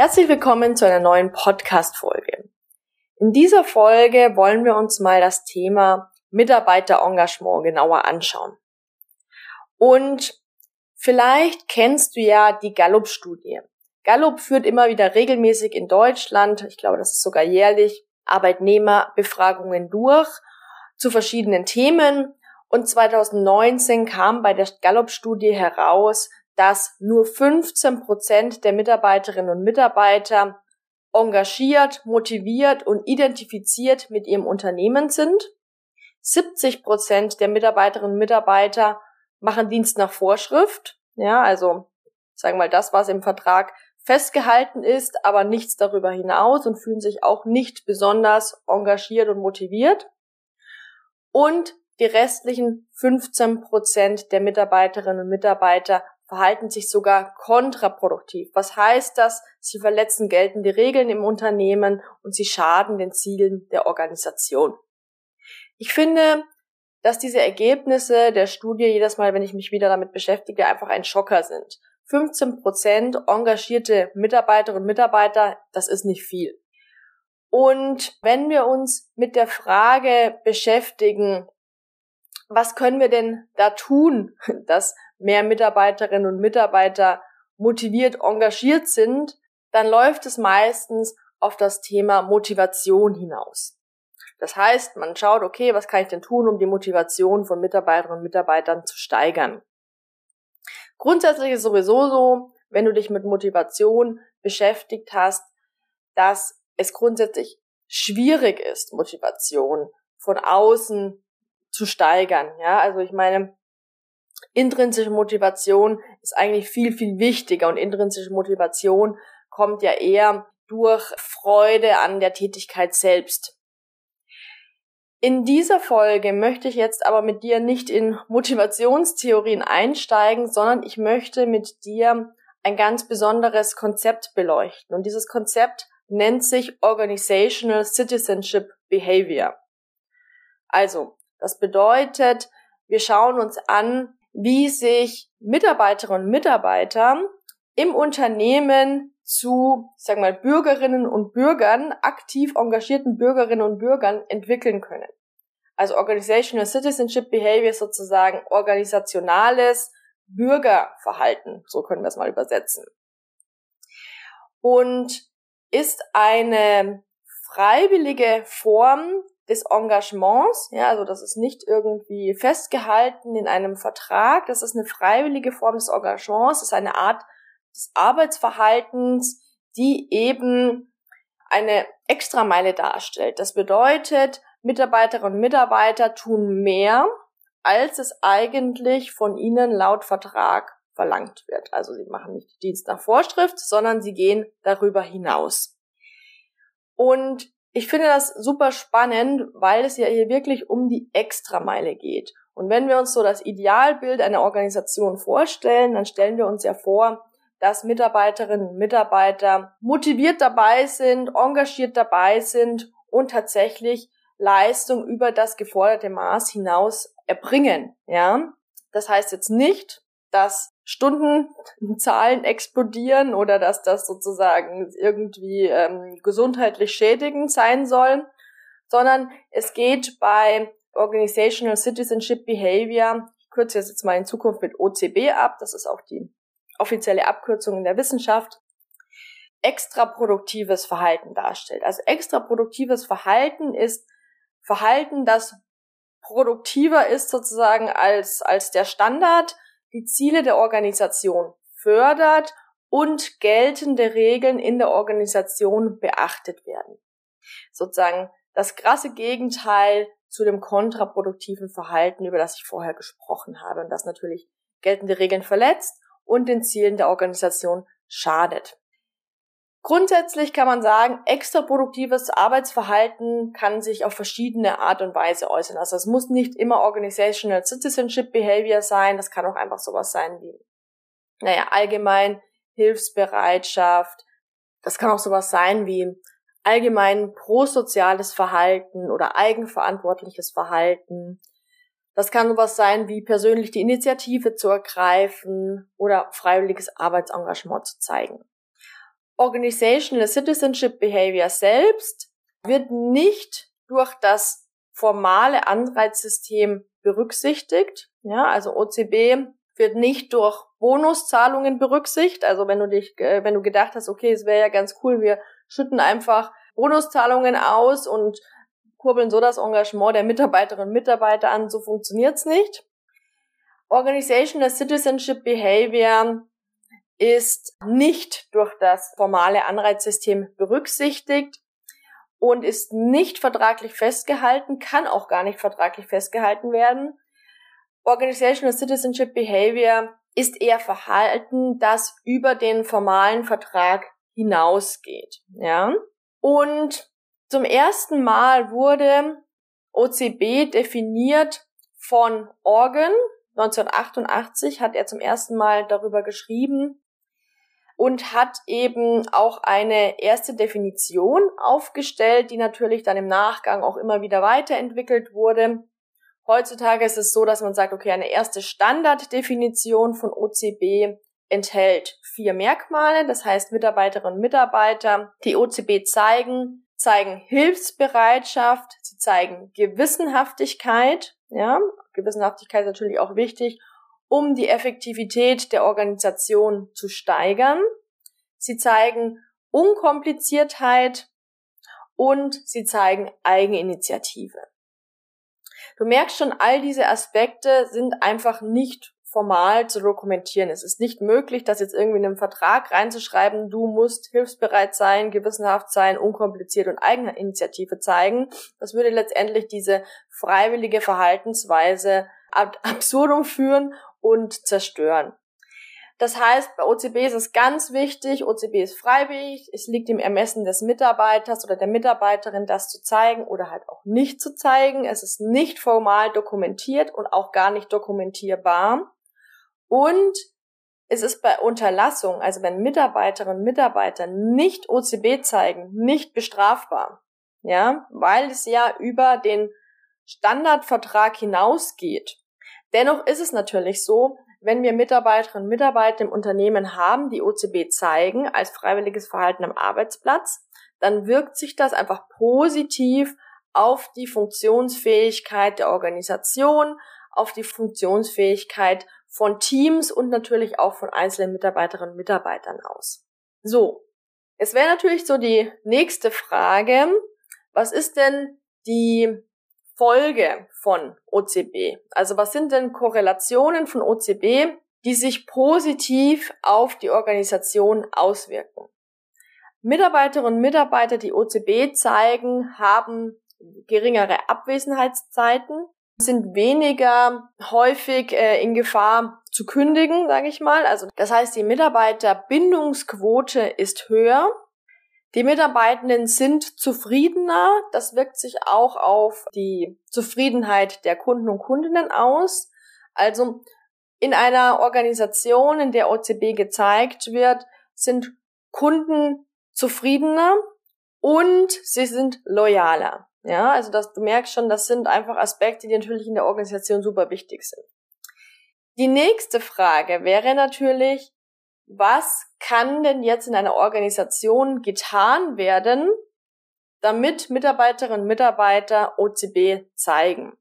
Herzlich willkommen zu einer neuen Podcast-Folge. In dieser Folge wollen wir uns mal das Thema Mitarbeiterengagement genauer anschauen. Und vielleicht kennst du ja die Gallup-Studie. Gallup führt immer wieder regelmäßig in Deutschland, ich glaube, das ist sogar jährlich, Arbeitnehmerbefragungen durch zu verschiedenen Themen. Und 2019 kam bei der Gallup-Studie heraus, dass nur 15 Prozent der Mitarbeiterinnen und Mitarbeiter engagiert, motiviert und identifiziert mit ihrem Unternehmen sind. 70 Prozent der Mitarbeiterinnen und Mitarbeiter machen Dienst nach Vorschrift. Ja, also sagen wir mal das, was im Vertrag festgehalten ist, aber nichts darüber hinaus und fühlen sich auch nicht besonders engagiert und motiviert. Und die restlichen 15 Prozent der Mitarbeiterinnen und Mitarbeiter verhalten sich sogar kontraproduktiv. Was heißt das? Sie verletzen geltende Regeln im Unternehmen und sie schaden den Zielen der Organisation. Ich finde, dass diese Ergebnisse der Studie jedes Mal, wenn ich mich wieder damit beschäftige, einfach ein Schocker sind. 15 Prozent engagierte Mitarbeiterinnen und Mitarbeiter, das ist nicht viel. Und wenn wir uns mit der Frage beschäftigen, was können wir denn da tun, dass mehr Mitarbeiterinnen und Mitarbeiter motiviert, engagiert sind, dann läuft es meistens auf das Thema Motivation hinaus. Das heißt, man schaut, okay, was kann ich denn tun, um die Motivation von Mitarbeiterinnen und Mitarbeitern zu steigern? Grundsätzlich ist sowieso so, wenn du dich mit Motivation beschäftigt hast, dass es grundsätzlich schwierig ist, Motivation von außen zu steigern. Ja, also ich meine, intrinsische Motivation ist eigentlich viel, viel wichtiger und intrinsische Motivation kommt ja eher durch Freude an der Tätigkeit selbst. In dieser Folge möchte ich jetzt aber mit dir nicht in Motivationstheorien einsteigen, sondern ich möchte mit dir ein ganz besonderes Konzept beleuchten. Und dieses Konzept nennt sich Organizational Citizenship Behavior. Also, das bedeutet, wir schauen uns an, wie sich Mitarbeiterinnen und Mitarbeiter im Unternehmen zu, sagen wir mal, Bürgerinnen und Bürgern, aktiv engagierten Bürgerinnen und Bürgern entwickeln können. Also Organizational Citizenship Behavior sozusagen organisationales Bürgerverhalten, so können wir es mal übersetzen. Und ist eine freiwillige Form des Engagements, ja, also das ist nicht irgendwie festgehalten in einem Vertrag, das ist eine freiwillige Form des Engagements, das ist eine Art des Arbeitsverhaltens, die eben eine Extrameile darstellt. Das bedeutet, Mitarbeiterinnen und Mitarbeiter tun mehr, als es eigentlich von ihnen laut Vertrag verlangt wird. Also sie machen nicht Dienst nach Vorschrift, sondern sie gehen darüber hinaus. Und ich finde das super spannend, weil es ja hier wirklich um die Extrameile geht. Und wenn wir uns so das Idealbild einer Organisation vorstellen, dann stellen wir uns ja vor, dass Mitarbeiterinnen und Mitarbeiter motiviert dabei sind, engagiert dabei sind und tatsächlich Leistung über das geforderte Maß hinaus erbringen, ja. Das heißt jetzt nicht, dass Stundenzahlen explodieren oder dass das sozusagen irgendwie ähm, gesundheitlich schädigend sein soll, sondern es geht bei Organizational Citizenship Behavior, ich kürze jetzt mal in Zukunft mit OCB ab, das ist auch die offizielle Abkürzung in der Wissenschaft, extraproduktives Verhalten darstellt. Also extraproduktives Verhalten ist Verhalten, das produktiver ist sozusagen als, als der Standard, die Ziele der Organisation fördert und geltende Regeln in der Organisation beachtet werden. Sozusagen das krasse Gegenteil zu dem kontraproduktiven Verhalten, über das ich vorher gesprochen habe und das natürlich geltende Regeln verletzt und den Zielen der Organisation schadet. Grundsätzlich kann man sagen, extraproduktives Arbeitsverhalten kann sich auf verschiedene Art und Weise äußern. Also es muss nicht immer Organizational Citizenship Behavior sein, das kann auch einfach sowas sein wie, naja, allgemein Hilfsbereitschaft. Das kann auch sowas sein wie allgemein prosoziales Verhalten oder eigenverantwortliches Verhalten. Das kann sowas sein wie persönlich die Initiative zu ergreifen oder freiwilliges Arbeitsengagement zu zeigen. Organizational Citizenship Behavior selbst wird nicht durch das formale Anreizsystem berücksichtigt. Ja, also OCB wird nicht durch Bonuszahlungen berücksichtigt. Also wenn du dich, äh, wenn du gedacht hast, okay, es wäre ja ganz cool, wir schütten einfach Bonuszahlungen aus und kurbeln so das Engagement der Mitarbeiterinnen und Mitarbeiter an, so funktioniert's nicht. Organizational Citizenship Behavior ist nicht durch das formale Anreizsystem berücksichtigt und ist nicht vertraglich festgehalten, kann auch gar nicht vertraglich festgehalten werden. Organizational Citizenship Behavior ist eher Verhalten, das über den formalen Vertrag hinausgeht, ja. Und zum ersten Mal wurde OCB definiert von Organ. 1988 hat er zum ersten Mal darüber geschrieben und hat eben auch eine erste Definition aufgestellt, die natürlich dann im Nachgang auch immer wieder weiterentwickelt wurde. Heutzutage ist es so, dass man sagt, okay, eine erste Standarddefinition von OCB enthält vier Merkmale, das heißt Mitarbeiterinnen und Mitarbeiter, die OCB zeigen, zeigen Hilfsbereitschaft, sie zeigen Gewissenhaftigkeit, ja, Gewissenhaftigkeit ist natürlich auch wichtig, um die Effektivität der Organisation zu steigern. Sie zeigen Unkompliziertheit und sie zeigen Eigeninitiative. Du merkst schon, all diese Aspekte sind einfach nicht formal zu dokumentieren. Es ist nicht möglich, das jetzt irgendwie in einem Vertrag reinzuschreiben, du musst hilfsbereit sein, gewissenhaft sein, unkompliziert und eigene Initiative zeigen. Das würde letztendlich diese freiwillige Verhaltensweise ab absurdum führen und zerstören. Das heißt, bei OCB ist es ganz wichtig, OCB ist freiwillig, es liegt im Ermessen des Mitarbeiters oder der Mitarbeiterin, das zu zeigen oder halt auch nicht zu zeigen. Es ist nicht formal dokumentiert und auch gar nicht dokumentierbar. Und es ist bei Unterlassung, also wenn Mitarbeiterinnen und Mitarbeiter nicht OCB zeigen, nicht bestrafbar. Ja, weil es ja über den Standardvertrag hinausgeht. Dennoch ist es natürlich so, wenn wir Mitarbeiterinnen und Mitarbeiter im Unternehmen haben, die OCB zeigen als freiwilliges Verhalten am Arbeitsplatz, dann wirkt sich das einfach positiv auf die Funktionsfähigkeit der Organisation, auf die Funktionsfähigkeit von Teams und natürlich auch von einzelnen Mitarbeiterinnen und Mitarbeitern aus. So, es wäre natürlich so die nächste Frage, was ist denn die Folge von OCB? Also was sind denn Korrelationen von OCB, die sich positiv auf die Organisation auswirken? Mitarbeiterinnen und Mitarbeiter, die OCB zeigen, haben geringere Abwesenheitszeiten, sind weniger häufig äh, in Gefahr zu kündigen, sage ich mal. Also das heißt, die Mitarbeiterbindungsquote ist höher. Die Mitarbeitenden sind zufriedener. Das wirkt sich auch auf die Zufriedenheit der Kunden und Kundinnen aus. Also in einer Organisation, in der OCB gezeigt wird, sind Kunden zufriedener und sie sind loyaler. Ja, also das, du merkst schon, das sind einfach Aspekte, die natürlich in der Organisation super wichtig sind. Die nächste Frage wäre natürlich, was kann denn jetzt in einer Organisation getan werden, damit Mitarbeiterinnen und Mitarbeiter OCB zeigen?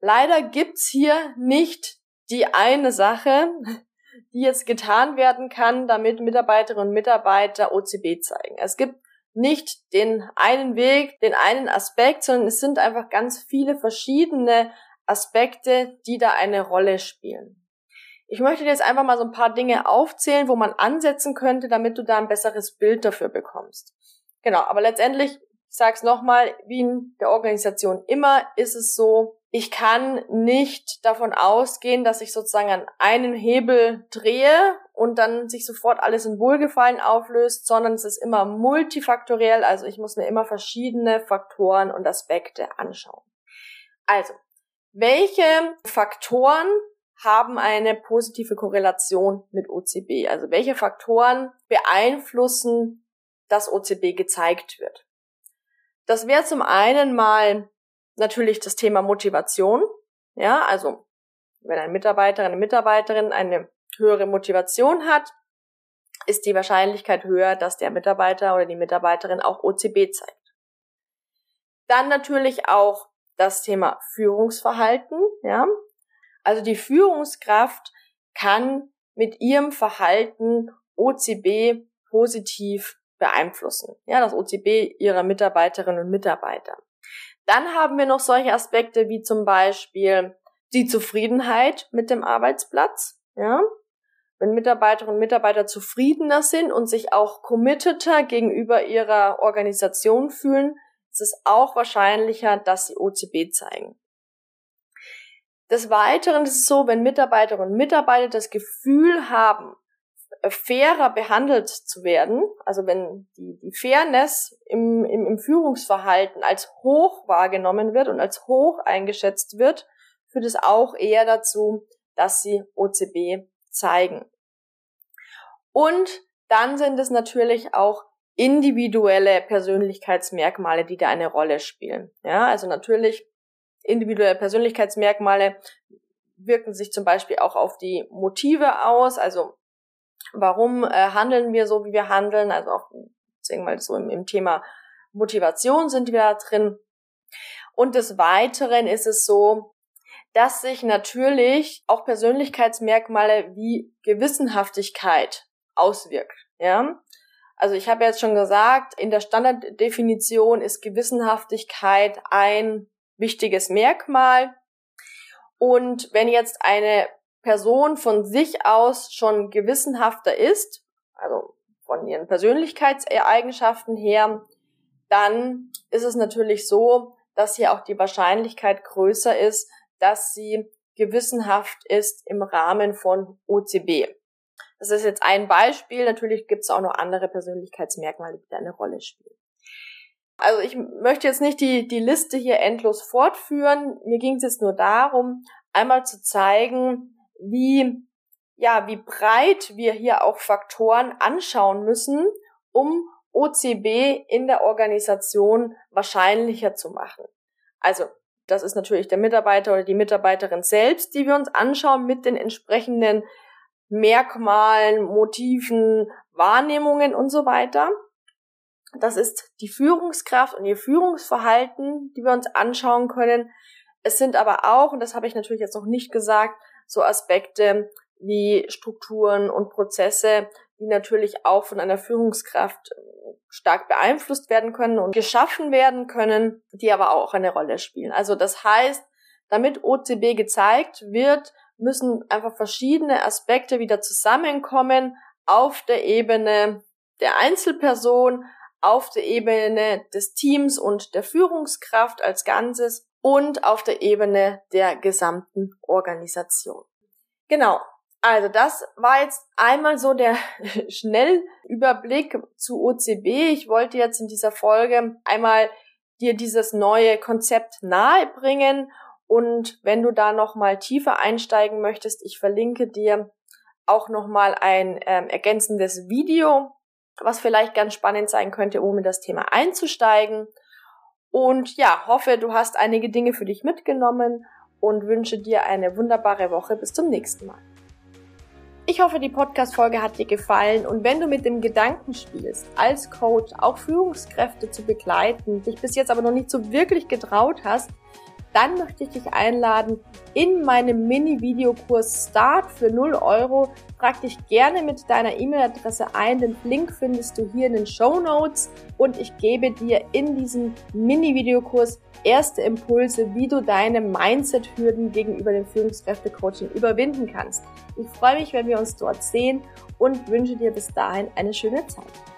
Leider gibt's hier nicht die eine Sache, die jetzt getan werden kann, damit Mitarbeiterinnen und Mitarbeiter OCB zeigen. Es gibt nicht den einen Weg, den einen Aspekt, sondern es sind einfach ganz viele verschiedene Aspekte, die da eine Rolle spielen. Ich möchte dir jetzt einfach mal so ein paar Dinge aufzählen, wo man ansetzen könnte, damit du da ein besseres Bild dafür bekommst. Genau, aber letztendlich, ich sage es nochmal, wie in der Organisation immer, ist es so, ich kann nicht davon ausgehen, dass ich sozusagen an einen Hebel drehe und dann sich sofort alles in Wohlgefallen auflöst, sondern es ist immer multifaktoriell, also ich muss mir immer verschiedene Faktoren und Aspekte anschauen. Also, welche Faktoren haben eine positive Korrelation mit OCB? Also welche Faktoren beeinflussen, dass OCB gezeigt wird? Das wäre zum einen mal natürlich das Thema Motivation. Ja, also wenn ein Mitarbeiter, eine Mitarbeiterin eine höhere Motivation hat, ist die Wahrscheinlichkeit höher, dass der Mitarbeiter oder die Mitarbeiterin auch OCB zeigt. Dann natürlich auch das Thema Führungsverhalten, ja. Also die Führungskraft kann mit ihrem Verhalten OCB positiv beeinflussen. Ja, das OCB ihrer Mitarbeiterinnen und Mitarbeiter. Dann haben wir noch solche Aspekte wie zum Beispiel die Zufriedenheit mit dem Arbeitsplatz. Ja? Wenn Mitarbeiterinnen und Mitarbeiter zufriedener sind und sich auch committeter gegenüber ihrer Organisation fühlen, ist es auch wahrscheinlicher, dass sie OCB zeigen. Des Weiteren ist es so, wenn Mitarbeiterinnen und Mitarbeiter das Gefühl haben, fairer behandelt zu werden, also wenn die, die Fairness im, im, im Führungsverhalten als hoch wahrgenommen wird und als hoch eingeschätzt wird, führt es auch eher dazu, dass sie OCB zeigen. Und dann sind es natürlich auch individuelle Persönlichkeitsmerkmale, die da eine Rolle spielen. Ja, also natürlich individuelle Persönlichkeitsmerkmale wirken sich zum Beispiel auch auf die Motive aus, also warum äh, handeln wir so, wie wir handeln, also auch, sagen wir mal, so im, im Thema Motivation sind wir da drin. Und des Weiteren ist es so, dass sich natürlich auch Persönlichkeitsmerkmale wie Gewissenhaftigkeit auswirkt. Ja, also ich habe jetzt schon gesagt, in der Standarddefinition ist Gewissenhaftigkeit ein wichtiges Merkmal. Und wenn jetzt eine Person von sich aus schon gewissenhafter ist, also von ihren Persönlichkeitseigenschaften her, dann ist es natürlich so, dass hier auch die Wahrscheinlichkeit größer ist, dass sie gewissenhaft ist im Rahmen von OCB. Das ist jetzt ein Beispiel. Natürlich gibt es auch noch andere Persönlichkeitsmerkmale, die da eine Rolle spielen. Also ich möchte jetzt nicht die, die Liste hier endlos fortführen. Mir ging es jetzt nur darum, einmal zu zeigen, wie, ja, wie breit wir hier auch Faktoren anschauen müssen, um OCB in der Organisation wahrscheinlicher zu machen. Also, das ist natürlich der Mitarbeiter oder die Mitarbeiterin selbst, die wir uns anschauen mit den entsprechenden Merkmalen, Motiven, Wahrnehmungen und so weiter. Das ist die Führungskraft und ihr Führungsverhalten, die wir uns anschauen können. Es sind aber auch, und das habe ich natürlich jetzt noch nicht gesagt, so Aspekte wie Strukturen und Prozesse, die natürlich auch von einer Führungskraft äh, stark beeinflusst werden können und geschaffen werden können, die aber auch eine Rolle spielen. Also das heißt, damit OCB gezeigt wird, müssen einfach verschiedene Aspekte wieder zusammenkommen auf der Ebene der Einzelperson, auf der Ebene des Teams und der Führungskraft als Ganzes und auf der Ebene der gesamten Organisation. Genau. Also das war jetzt einmal so der Schnellüberblick zu OCB. Ich wollte jetzt in dieser Folge einmal dir dieses neue Konzept nahebringen und wenn du da noch mal tiefer einsteigen möchtest, ich verlinke dir auch noch mal ein ähm, ergänzendes Video, was vielleicht ganz spannend sein könnte, um in das Thema einzusteigen. Und ja, hoffe, du hast einige Dinge für dich mitgenommen und wünsche dir eine wunderbare Woche. Bis zum nächsten Mal. Ich hoffe, die Podcast-Folge hat dir gefallen und wenn du mit dem Gedanken spielst, als Coach auch Führungskräfte zu begleiten, dich bis jetzt aber noch nicht so wirklich getraut hast, dann möchte ich dich einladen in meinem Mini-Videokurs Start für 0 Euro. Trag dich gerne mit deiner E-Mail-Adresse ein. Den Link findest du hier in den Show Notes und ich gebe dir in diesem Mini-Videokurs erste Impulse, wie du deine Mindset-Hürden gegenüber dem Führungskräfte-Coaching überwinden kannst. Ich freue mich, wenn wir uns dort sehen und wünsche dir bis dahin eine schöne Zeit.